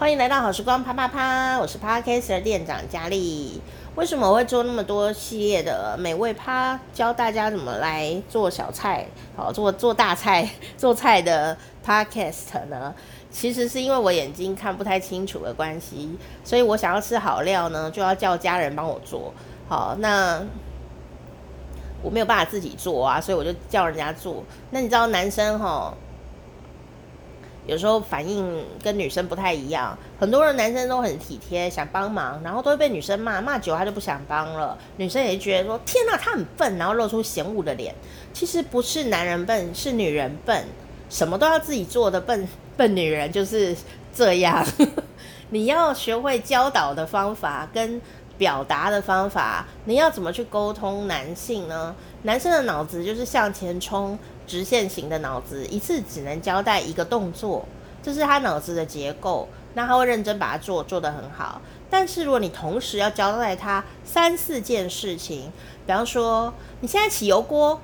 欢迎来到好时光啪啪啪，我是 Podcast 店长佳丽。为什么我会做那么多系列的美味趴，教大家怎么来做小菜，好做做大菜做菜的 Podcast 呢？其实是因为我眼睛看不太清楚的关系，所以我想要吃好料呢，就要叫家人帮我做。好，那。我没有办法自己做啊，所以我就叫人家做。那你知道男生齁，有时候反应跟女生不太一样。很多人男生都很体贴，想帮忙，然后都会被女生骂，骂久他就不想帮了。女生也觉得说：“天哪，他很笨。”然后露出嫌恶的脸。其实不是男人笨，是女人笨。什么都要自己做的笨 笨女人就是这样。你要学会教导的方法跟。表达的方法，你要怎么去沟通男性呢？男生的脑子就是向前冲、直线型的脑子，一次只能交代一个动作，这是他脑子的结构。那他会认真把它做，做得很好。但是如果你同时要交代他三四件事情，比方说你现在起油锅，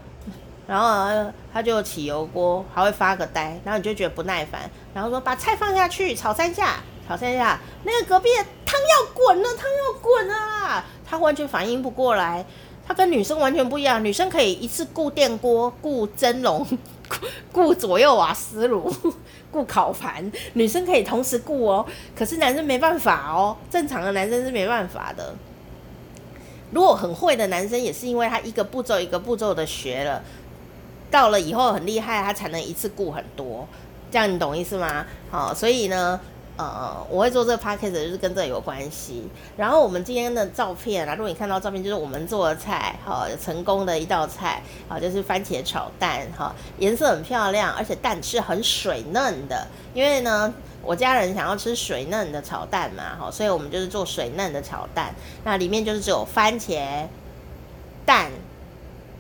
然后他就起油锅，还会发个呆，然后你就觉得不耐烦，然后说把菜放下去，炒三下。好，剩下那个隔壁的汤要滚了，汤要滚了，他完全反应不过来。他跟女生完全不一样，女生可以一次顾电锅、顾蒸笼、顾左右瓦斯炉、顾烤盘，女生可以同时顾哦。可是男生没办法哦，正常的男生是没办法的。如果很会的男生，也是因为他一个步骤一个步骤的学了，到了以后很厉害，他才能一次顾很多。这样你懂意思吗？好，所以呢。呃，我会做这个 podcast 就是跟这有关系。然后我们今天的照片啊，如果你看到照片，就是我们做的菜，好，成功的一道菜，好，就是番茄炒蛋，哈，颜色很漂亮，而且蛋是很水嫩的。因为呢，我家人想要吃水嫩的炒蛋嘛，哈，所以我们就是做水嫩的炒蛋。那里面就是只有番茄、蛋。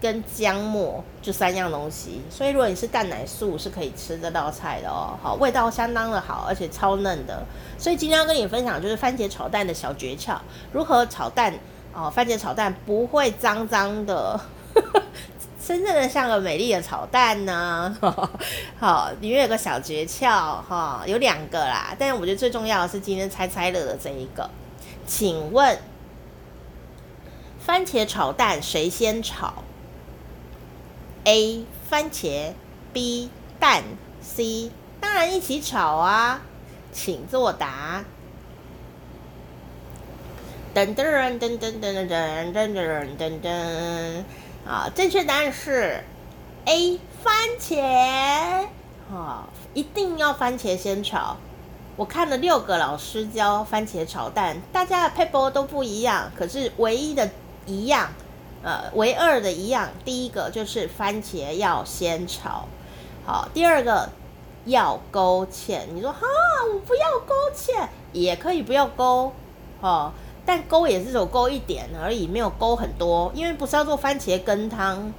跟姜末就三样东西，所以如果你是蛋奶素是可以吃这道菜的哦，好，味道相当的好，而且超嫩的。所以今天要跟你分享就是番茄炒蛋的小诀窍，如何炒蛋哦，番茄炒蛋不会脏脏的，真正的像个美丽的炒蛋呢。好，里面有个小诀窍哈，有两个啦，但是我觉得最重要的是今天猜猜乐的这一个，请问番茄炒蛋谁先炒？A 番茄，B 蛋，C 当然一起炒啊，请作答。噔噔噔噔噔噔噔噔噔噔噔，啊，正确答案是 A 番茄，啊，一定要番茄先炒。我看了六个老师教番茄炒蛋，大家的撇步都不一样，可是唯一的一样。呃，唯二的一样，第一个就是番茄要先炒，好，第二个要勾芡。你说哈，我不要勾芡，也可以不要勾，哦，但勾也是只有勾一点而已，没有勾很多，因为不是要做番茄羹汤。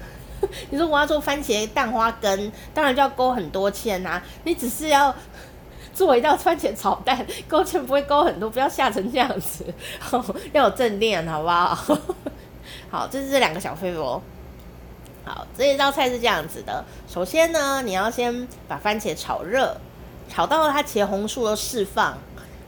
你说我要做番茄蛋花羹，当然就要勾很多芡呐。你只是要 做一道番茄炒蛋，勾芡不会勾很多，不要吓成这样子，要有正念，好不好？好，这是这两个小废物。好，这一道菜是这样子的。首先呢，你要先把番茄炒热，炒到它茄红素都释放。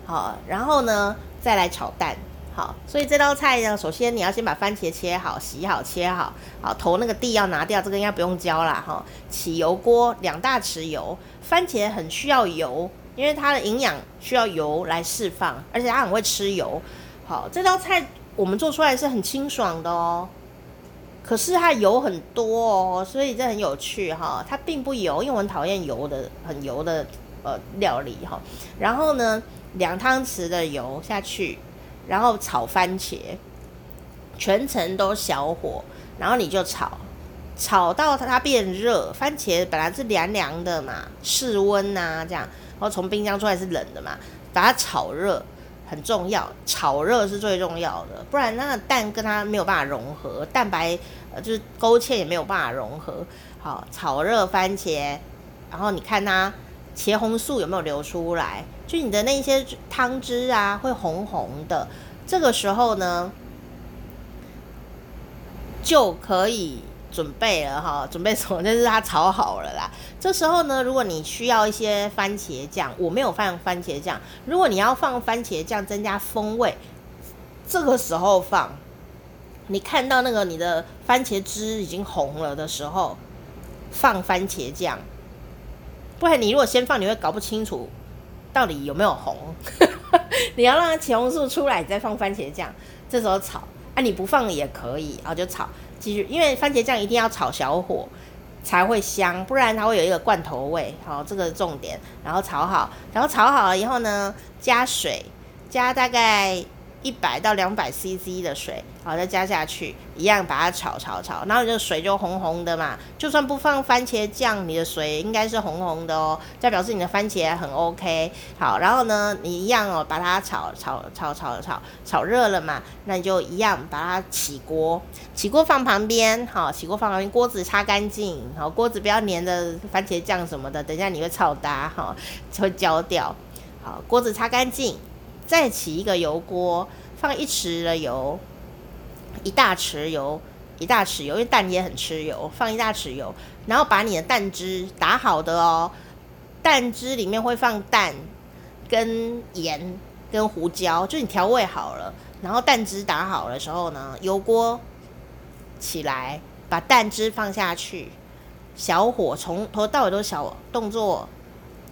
好，然后呢，再来炒蛋。好，所以这道菜呢，首先你要先把番茄切好、洗好、切好。好，头那个蒂要拿掉，这个应该不用教啦。哈，起油锅，两大匙油。番茄很需要油，因为它的营养需要油来释放，而且它很会吃油。好，这道菜。我们做出来是很清爽的哦，可是它油很多哦，所以这很有趣哈。它并不油，因为我很讨厌油的、很油的呃料理哈。然后呢，两汤匙的油下去，然后炒番茄，全程都小火，然后你就炒，炒到它变热。番茄本来是凉凉的嘛，室温呐这样，然后从冰箱出来是冷的嘛，把它炒热。很重要，炒热是最重要的，不然那个蛋跟它没有办法融合，蛋白呃就是勾芡也没有办法融合。好，炒热番茄，然后你看它茄红素有没有流出来？就你的那些汤汁啊会红红的，这个时候呢就可以准备了哈，准备什么？就是它炒好了啦。这时候呢，如果你需要一些番茄酱，我没有放番茄酱。如果你要放番茄酱增加风味，这个时候放。你看到那个你的番茄汁已经红了的时候，放番茄酱。不然你如果先放，你会搞不清楚到底有没有红。你要让它茄红素出来，再放番茄酱，这时候炒。啊，你不放也可以，然后就炒，继续，因为番茄酱一定要炒小火才会香，不然它会有一个罐头味。好，这个重点。然后炒好，然后炒好了以后呢，加水，加大概。一百到两百 CC 的水，好，再加下去，一样把它炒炒炒，然后你的水就红红的嘛。就算不放番茄酱，你的水应该是红红的哦，代表示你的番茄很 OK。好，然后呢，你一样哦，把它炒炒炒炒炒炒热了嘛，那你就一样把它起锅，起锅放旁边，好，起锅放旁边，锅子擦干净，好，锅子不要粘着番茄酱什么的，等下你会炒搭哈，会焦掉。好，锅子擦干净。再起一个油锅，放一匙的油，一大匙油，一大匙油，因为蛋也很吃油，放一大匙油，然后把你的蛋汁打好的哦，蛋汁里面会放蛋、跟盐、跟胡椒，就你调味好了，然后蛋汁打好的时候呢，油锅起来，把蛋汁放下去，小火从头到尾都是小动作。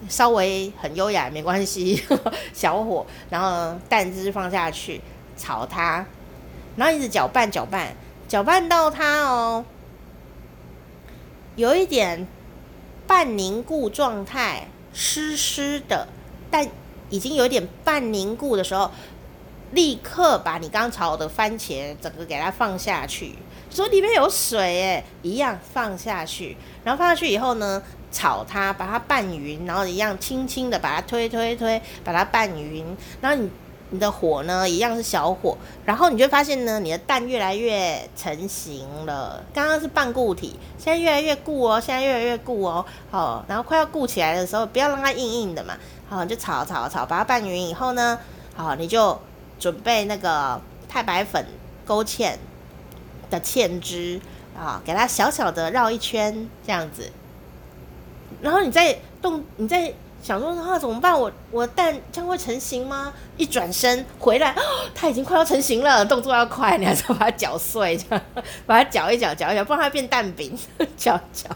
稍微很优雅没关系，小火，然后蛋汁放下去炒它，然后一直搅拌搅拌，搅拌到它哦，有一点半凝固状态，湿湿的，但已经有点半凝固的时候，立刻把你刚炒的番茄整个给它放下去，说里面有水诶，一样放下去，然后放下去以后呢，炒它，把它拌匀，然后一样轻轻的把它推推推，把它拌匀。然后你你的火呢，一样是小火，然后你就发现呢，你的蛋越来越成型了。刚刚是半固体，现在越来越固哦，现在越来越固哦。好，然后快要固起来的时候，不要让它硬硬的嘛。好，你就炒炒炒，把它拌匀以后呢，好，你就准备那个太白粉勾芡的芡汁啊，给它小小的绕一圈，这样子。然后你再动，你再想说啊，怎么办？我我蛋将会成型吗？一转身回来，哦，它已经快要成型了，动作要快，你还是要把它搅碎，这样 把它搅一搅，搅一搅，不然它变蛋饼，搅搅，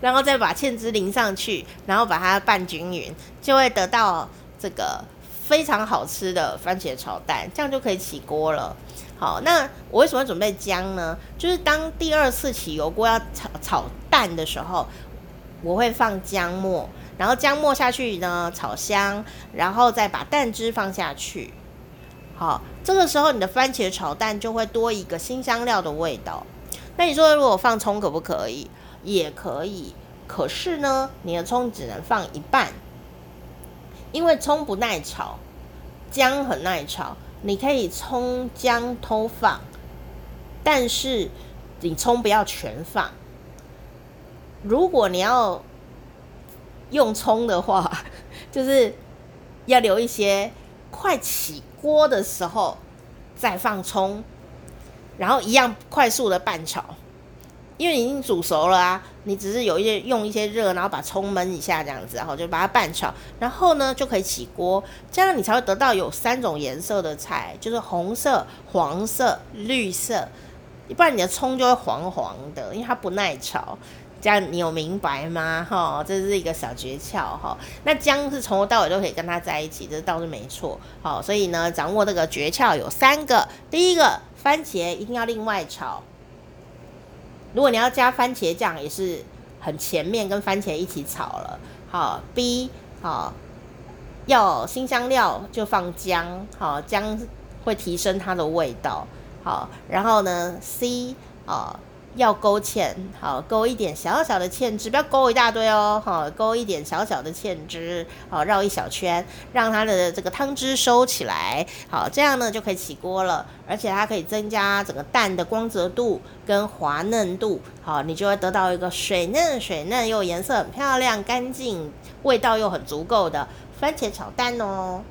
然后再把芡汁淋上去，然后把它拌均匀，就会得到这个非常好吃的番茄炒蛋，这样就可以起锅了。好，那我为什么准备姜呢？就是当第二次起油锅要炒炒蛋的时候。我会放姜末，然后姜末下去呢，炒香，然后再把蛋汁放下去。好，这个时候你的番茄炒蛋就会多一个新香料的味道。那你说如果放葱可不可以？也可以，可是呢，你的葱只能放一半，因为葱不耐炒，姜很耐炒。你可以葱姜都放，但是你葱不要全放。如果你要用葱的话，就是要留一些，快起锅的时候再放葱，然后一样快速的拌炒，因为你已经煮熟了啊，你只是有一些用一些热，然后把葱焖一下这样子，然后就把它拌炒，然后呢就可以起锅，这样你才会得到有三种颜色的菜，就是红色、黄色、绿色，不然你的葱就会黄黄的，因为它不耐炒。这样你有明白吗？哈，这是一个小诀窍哈。那姜是从头到尾都可以跟它在一起，这倒是没错。好，所以呢，掌握这个诀窍有三个。第一个，番茄一定要另外炒。如果你要加番茄酱，也是很前面跟番茄一起炒了。好，B，好，要新香料就放姜，好，姜会提升它的味道。好，然后呢，C，啊。要勾芡，好，勾一点小小的芡汁，不要勾一大堆哦，好，勾一点小小的芡汁，好，绕一小圈，让它的这个汤汁收起来，好，这样呢就可以起锅了，而且它可以增加整个蛋的光泽度跟滑嫩度，好，你就会得到一个水嫩水嫩又颜色很漂亮、干净、味道又很足够的番茄炒蛋哦。